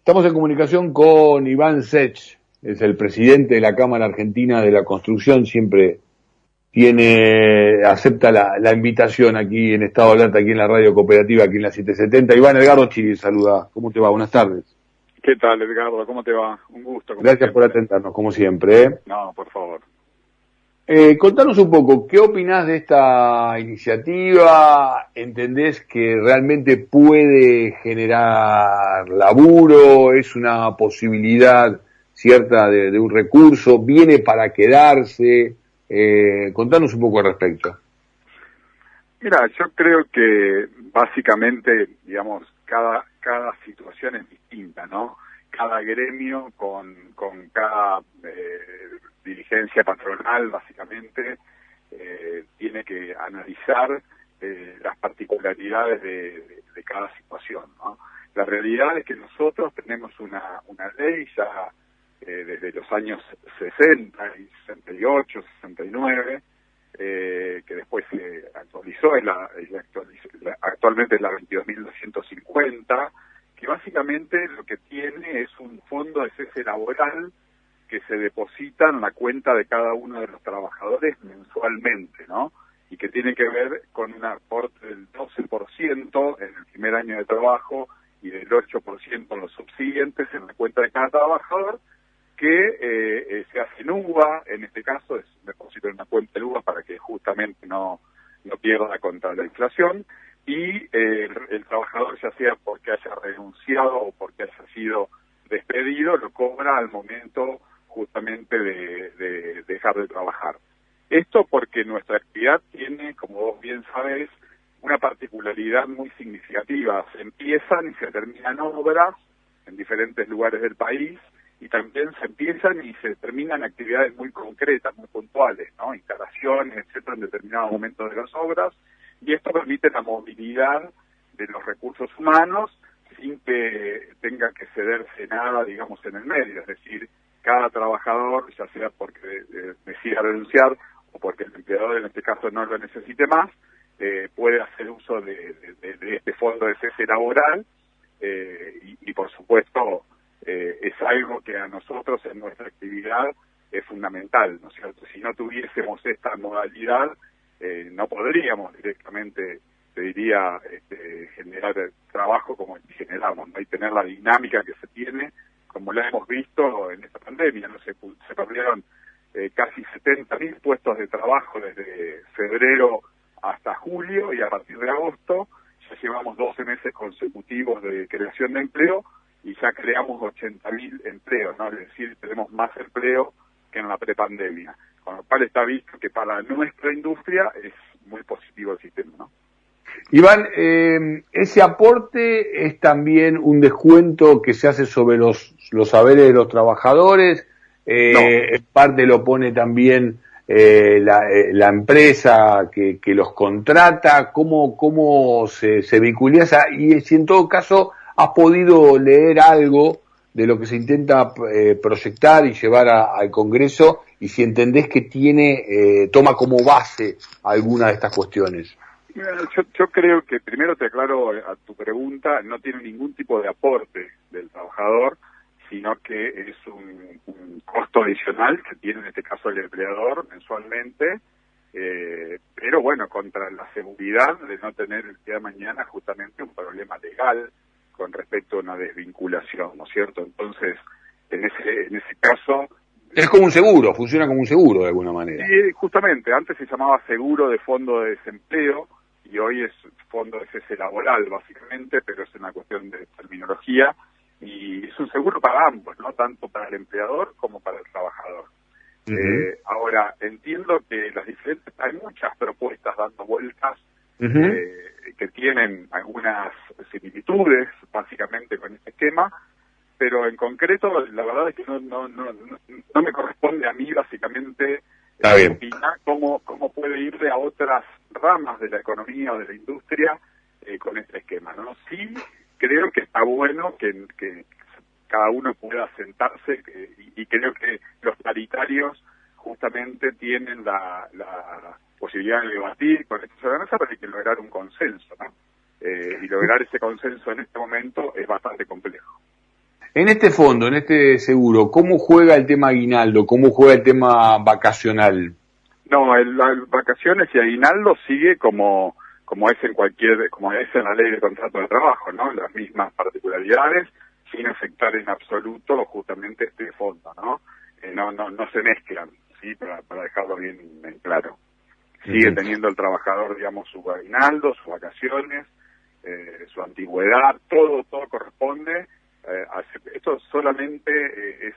Estamos en comunicación con Iván Sech, es el presidente de la Cámara Argentina de la Construcción, siempre tiene, acepta la, invitación aquí en Estado Alerta, aquí en la radio cooperativa, aquí en la 770. Iván Edgardo Chiri, saluda. ¿Cómo te va? Buenas tardes. ¿Qué tal, Edgardo? ¿Cómo te va? Un gusto. Gracias por atendernos, como siempre. ¿eh? No, por favor. Eh, contanos un poco, ¿qué opinás de esta iniciativa? ¿Entendés que realmente puede generar laburo? ¿Es una posibilidad cierta de, un recurso? ¿Viene para quedarse? Eh, contanos un poco al respecto. Mira, yo creo que básicamente, digamos, cada, cada situación es distinta, ¿no? Cada gremio con, con cada eh, dirigencia patronal, básicamente, eh, tiene que analizar eh, las particularidades de, cada situación. ¿no? La realidad es que nosotros tenemos una, una ley ya eh, desde los años 60 y 68, 69, que después se actualizó, es la, actualmente es la 22.250, que básicamente lo que tiene es un fondo de cese laboral que se deposita en la cuenta de cada uno de los trabajadores mensualmente, ¿no? Y que tiene que ver con un aporte del 12% en el primer año de trabajo y del 8% en los subsiguientes en la cuenta de cada trabajador, que eh, eh, se hace en UVA, en este caso es un depósito en una cuenta de UVA para que justamente no, no pierda contra la inflación, y eh, el, trabajador, ya sea porque haya renunciado o porque haya sido despedido, lo cobra al momento justamente de, dejar de trabajar. Esto porque nuestra actividad tiene, como vos bien sabes, una particularidad muy significativa. Se empiezan y se terminan obras en diferentes lugares del país y también se empiezan y se terminan actividades muy concretas, muy puntuales, ¿no? Instalaciones, etcétera, en determinados momentos de las obras y esto permite la movilidad de los recursos humanos sin que tenga que cederse nada, digamos, en el medio, es decir, cada trabajador, ya sea porque eh, decida renunciar o porque el empleador en este caso no lo necesite más, eh, puede hacer uso de, este fondo de cese laboral eh, y, por supuesto es algo que a nosotros en nuestra actividad es fundamental, ¿no es cierto? Si no tuviésemos esta modalidad, no podríamos directamente, te diría, este, generar trabajo como generamos, y tener la dinámica que se tiene como lo hemos visto en esta pandemia, no se, se perdieron eh, casi 70.000 puestos de trabajo desde febrero hasta julio y a partir de agosto ya llevamos 12 meses consecutivos de creación de empleo y ya creamos 80.000 empleos, ¿no? Es decir, tenemos más empleo que en la prepandemia. Con lo cual está visto que para nuestra industria es muy positivo el sistema, ¿no? Iván, eh, ese aporte es también un descuento que se hace sobre los, los saberes de los trabajadores. Eh, En parte lo pone también eh, la, eh, la, empresa que, que, los contrata. ¿Cómo, cómo se, se vincula Y si en todo caso has podido leer algo de lo que se intenta eh, proyectar y llevar al Congreso y si entendés que tiene, eh, toma como base alguna de estas cuestiones. Yo, yo, creo que primero te aclaro a tu pregunta, no tiene ningún tipo de aporte del trabajador, sino que es un, costo adicional que tiene en este caso el empleador mensualmente, eh, pero bueno, contra la seguridad de no tener el día de mañana justamente un problema legal con respecto a una desvinculación, ¿no es cierto? Entonces, en ese, en ese caso... Es como un seguro, funciona como un seguro de alguna manera. Sí, justamente, antes se llamaba seguro de fondo de desempleo, y hoy es fondo de cese laboral básicamente, pero es una cuestión de terminología y es un seguro para ambos, no tanto para el empleador como para el trabajador. eh, ahora, entiendo que las diferentes, hay muchas propuestas dando vueltas eh, que tienen algunas similitudes básicamente con este esquema, pero en concreto la verdad es que no, no, no, no, me corresponde a mí básicamente opinar cómo, cómo puede irle a otras ramas de la economía o de la industria eh, con este esquema. ¿no? Sí creo que está bueno que, que cada uno pueda sentarse y, creo que los paritarios justamente tienen la, la posibilidad de debatir con esta ciudadanía para que lograr un consenso, ¿no? Eh, y lograr ese consenso en este momento es bastante complejo. En este fondo, en este seguro, ¿cómo juega el tema aguinaldo? ¿Cómo juega el tema vacacional? No, el, las vacaciones y aguinaldo sigue como como es en cualquier, como es en la ley de contrato de trabajo, ¿no? Las mismas particularidades, sin afectar en absoluto justamente este fondo, ¿no? Eh, no, no, no se mezclan, sí, para, para dejarlo bien en claro. Sigue teniendo el trabajador, digamos, su aguinaldo, sus vacaciones, eh, su antigüedad, todo, todo corresponde. Eh, a, esto solamente eh, es,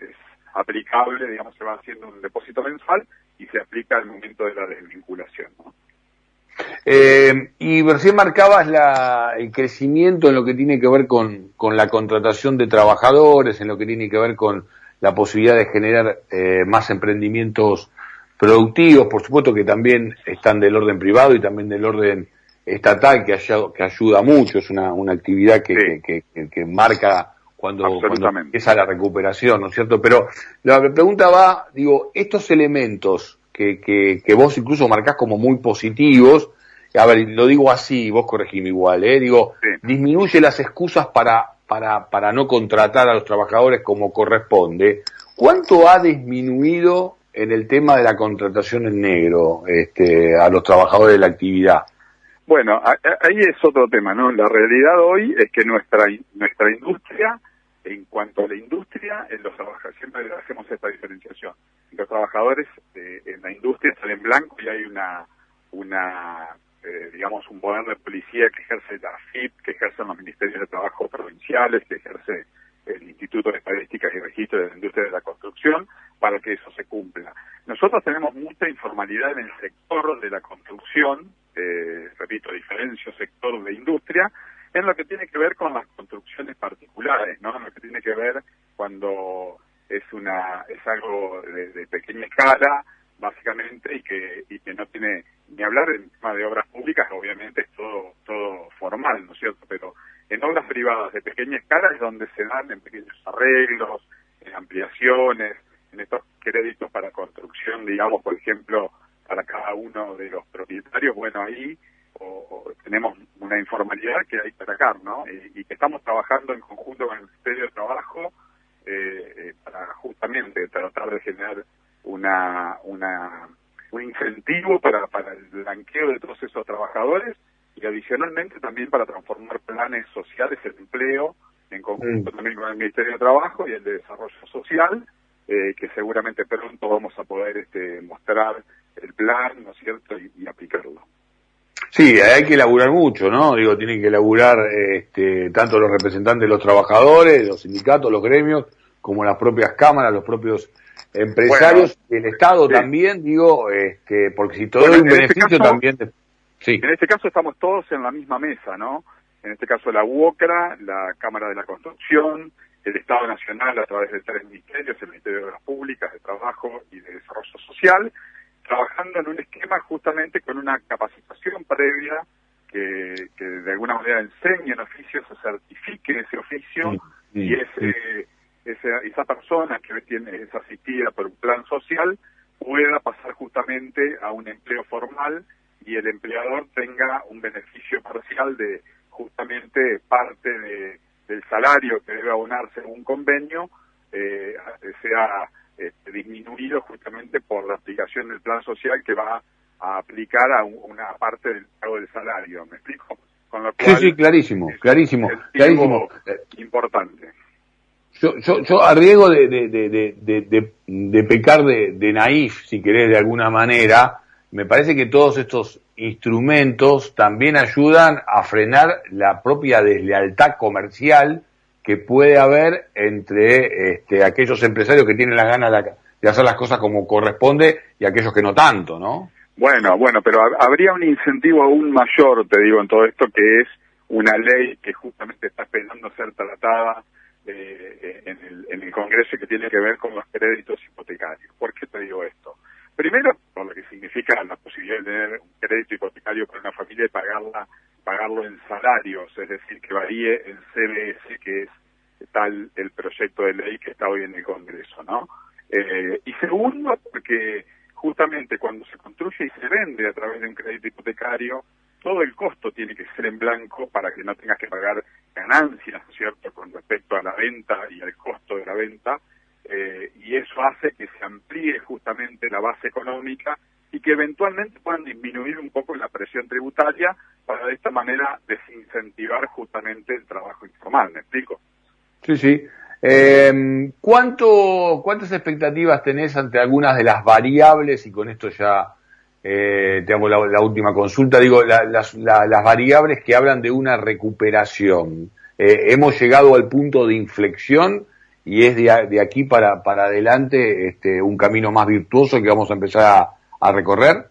es aplicable, digamos, se va haciendo un depósito mensual y se aplica al momento de la desvinculación, ¿no? Eh, y recién marcabas la, el crecimiento en lo que tiene que ver con, con, la contratación de trabajadores, en lo que tiene que ver con la posibilidad de generar eh, más emprendimientos productivos, por supuesto que también están del orden privado y también del orden estatal, que, que ayuda mucho, es una, una actividad que, que, que, marca cuando, cuando, empieza la recuperación, ¿no es cierto? Pero la pregunta va, digo, estos elementos que, que, vos incluso marcás como muy positivos, a ver, lo digo así, vos corregime igual, ¿eh? Digo, disminuye las excusas para, para, para no contratar a los trabajadores como corresponde. ¿Cuánto ha disminuido en el tema de la contratación en negro este, a los trabajadores de la actividad? Bueno, ahí es otro tema, ¿no? La realidad hoy es que nuestra nuestra industria, en cuanto a la industria, en los trabajadores, siempre hacemos esta diferenciación. Los trabajadores eh, en la industria están en blanco y hay una una eh, digamos, un poder de policía que ejerce la FIP, que ejercen los ministerios de trabajo provinciales, que ejerce el Instituto de Estadísticas y Registro de la Industria de la Construcción, para que eso se cumpla. Nosotros tenemos mucha informalidad en el sector de la construcción, eh, repito, diferencio sector de industria, en lo que tiene que ver con las construcciones particulares, ¿no? En lo que tiene que ver cuando es una es algo de, de pequeña escala, básicamente, y que, y que no tiene ni hablar en tema de obras públicas, obviamente es todo, todo formal, ¿no es cierto? Pero en obras privadas de pequeña escala es donde se dan en pequeños arreglos, en ampliaciones, en estos créditos para construcción, digamos, por ejemplo, para cada uno de los propietarios, bueno, ahí o, tenemos una informalidad que hay que atacar, ¿no? Y, que estamos trabajando en conjunto con el Ministerio de Trabajo eh, eh, para justamente tratar de generar una, una un incentivo para, para el blanqueo de todos esos trabajadores y adicionalmente también para transformar planes sociales en empleo en conjunto mm. también con el Ministerio de Trabajo y el de Desarrollo Social, eh, que seguramente pronto vamos a poder este, mostrar el plan, ¿no es cierto?, y, aplicarlo. Sí, hay que elaborar mucho, ¿no? Digo, tienen que elaborar este, tanto los representantes de los trabajadores, los sindicatos, los gremios, como las propias cámaras, los propios empresarios del Estado también, digo, este, porque si todo es un este beneficio también... Sí. En este caso estamos todos en la misma mesa, ¿no? En este caso la UOCRA, la Cámara de la Construcción, el Estado Nacional a través de tres ministerios, el Ministerio de Obras Públicas, de Trabajo y de Desarrollo Social, trabajando en un esquema justamente con una capacitación previa que, que de alguna manera enseñe el oficio, se certifique ese oficio y ese esa, esa persona que tiene, es asistida por un plan social pueda pasar justamente a un empleo formal y el empleador tenga un beneficio parcial de justamente parte de, del salario que debe abonarse en un convenio eh, sea este, disminuido justamente por la aplicación del plan social que va a aplicar a una parte del pago del salario. ¿Me explico? Con lo cual, sí, sí, clarísimo, clarísimo, clarísimo. Importante yo, yo, yo a riesgo de, de, de, de, pecar de, naif, si querés, de alguna manera, me parece que todos estos instrumentos también ayudan a frenar la propia deslealtad comercial que puede haber entre este, aquellos empresarios que tienen las ganas de hacer las cosas como corresponde y aquellos que no tanto, ¿no? Bueno, bueno, pero habría un incentivo aún mayor, te digo, en todo esto, que es una ley que justamente está esperando ser tratada eh, en, el, en el Congreso que tiene que ver con los créditos hipotecarios. ¿Por qué te digo esto? Primero, por lo que significa la posibilidad de tener un crédito hipotecario para una familia y pagarla, pagarlo en salarios, es decir, que varíe en CBS, que es tal el proyecto de ley que está hoy en el Congreso, ¿no? Eh, y segundo, porque justamente cuando se construye y se vende a través de un crédito hipotecario, todo el costo tiene que ser en blanco para que no tengas que pagar ganancias, ¿cierto?, con respecto a la venta y al costo de la venta, eh, y eso hace que se amplíe justamente la base económica y que eventualmente puedan disminuir un poco la presión tributaria para de esta manera desincentivar justamente el trabajo informal, ¿me explico? Sí, sí. Eh, ¿cuánto, ¿Cuántas expectativas tenés ante algunas de las variables, y con esto ya eh, te hago la, última consulta, digo, las, variables que hablan de una recuperación? Eh, ¿Hemos llegado al punto de inflexión y es de, aquí para, para adelante este, un camino más virtuoso que vamos a empezar a recorrer?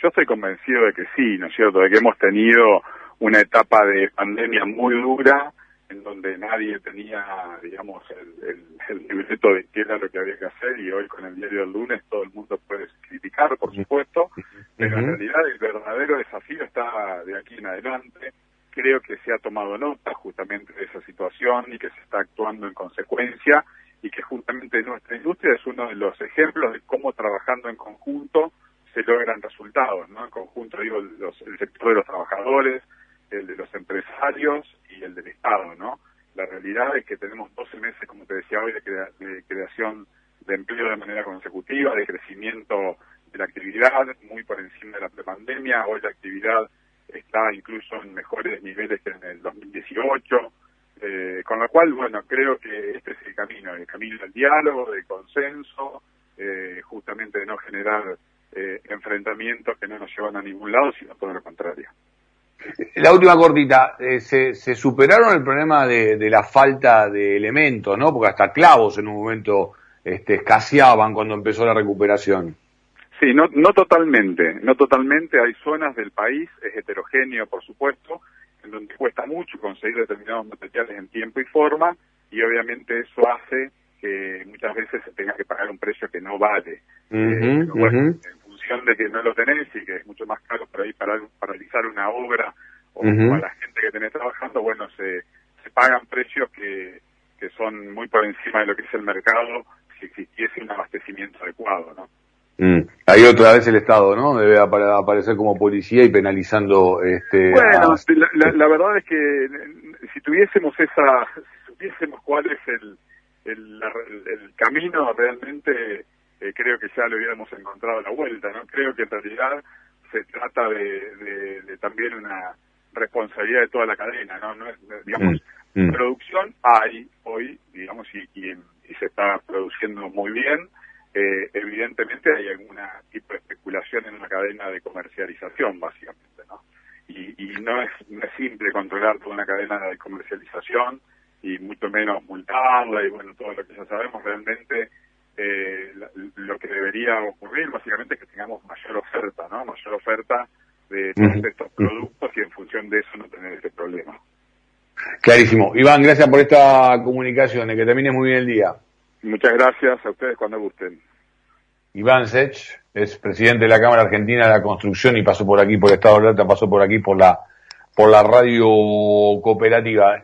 Yo estoy convencido de que sí, ¿no es cierto? De que hemos tenido una etapa de pandemia muy dura, en donde nadie tenía, digamos, el, el, libreto de qué era lo que había que hacer y hoy con el diario del lunes todo el mundo puede criticar, por supuesto, pero en realidad el verdadero desafío está de aquí en adelante. Creo que se ha tomado nota justamente de esa situación y que se está actuando en consecuencia y que justamente nuestra industria es uno de los ejemplos de cómo trabajando en conjunto se logran resultados, ¿no? En conjunto, digo, los, el sector de los trabajadores, el de los empresarios y el del Estado, ¿no? La realidad es que tenemos 12 meses, como te decía hoy, de, creación de empleo de manera consecutiva, de crecimiento de la actividad, muy por encima de la prepandemia. Hoy la actividad está incluso en mejores niveles que en el 2018. Eh, con lo cual, bueno, creo que este es el camino, el camino del diálogo, del consenso, eh, justamente de no generar enfrentamientos que no nos llevan a ningún lado, sino todo lo contrario. La última cortita, eh, se, superaron el problema de, la falta de elementos, ¿no? Porque hasta clavos en un momento este, escaseaban cuando empezó la recuperación. Sí, no, no totalmente, no totalmente. Hay zonas del país, es heterogéneo, por supuesto, en donde cuesta mucho conseguir determinados materiales en tiempo y forma, y obviamente eso hace que muchas veces se tenga que pagar un precio que no vale. Eh, de que no lo tenés y que es mucho más caro por ahí para paralizar una obra o a la gente que tenés trabajando, bueno, se, se pagan precios que, que son muy por encima de lo que es el mercado si existiese un abastecimiento adecuado, ¿no? Mm. Ahí otra vez el Estado, ¿no? Debe aparecer como policía y penalizando. Este, bueno, la, verdad es que si tuviésemos esa, si supiésemos cuál es el, el, el camino realmente eh, creo que ya le hubiéramos encontrado la vuelta, ¿no? Creo que en realidad se trata de, también una responsabilidad de toda la cadena, ¿no? no es, digamos, mm, mm. producción hay hoy, digamos, y, y, se está produciendo muy bien. Eh, evidentemente hay algún tipo de especulación en la cadena de comercialización, básicamente, ¿no? Y, y no, es, no es simple controlar toda una cadena de comercialización y mucho menos multarla y bueno, todo lo que ya sabemos realmente debería ocurrir básicamente es que tengamos mayor oferta, ¿no? Mayor oferta de todos estos productos y en función de eso no tener ese problema. Clarísimo. Iván, gracias por esta comunicación. Que termine muy bien el día. Muchas gracias a ustedes cuando gusten. Iván Sech es presidente de la Cámara Argentina de la Construcción y pasó por aquí por Estado de Alerta, pasó por aquí por la por la radio cooperativa.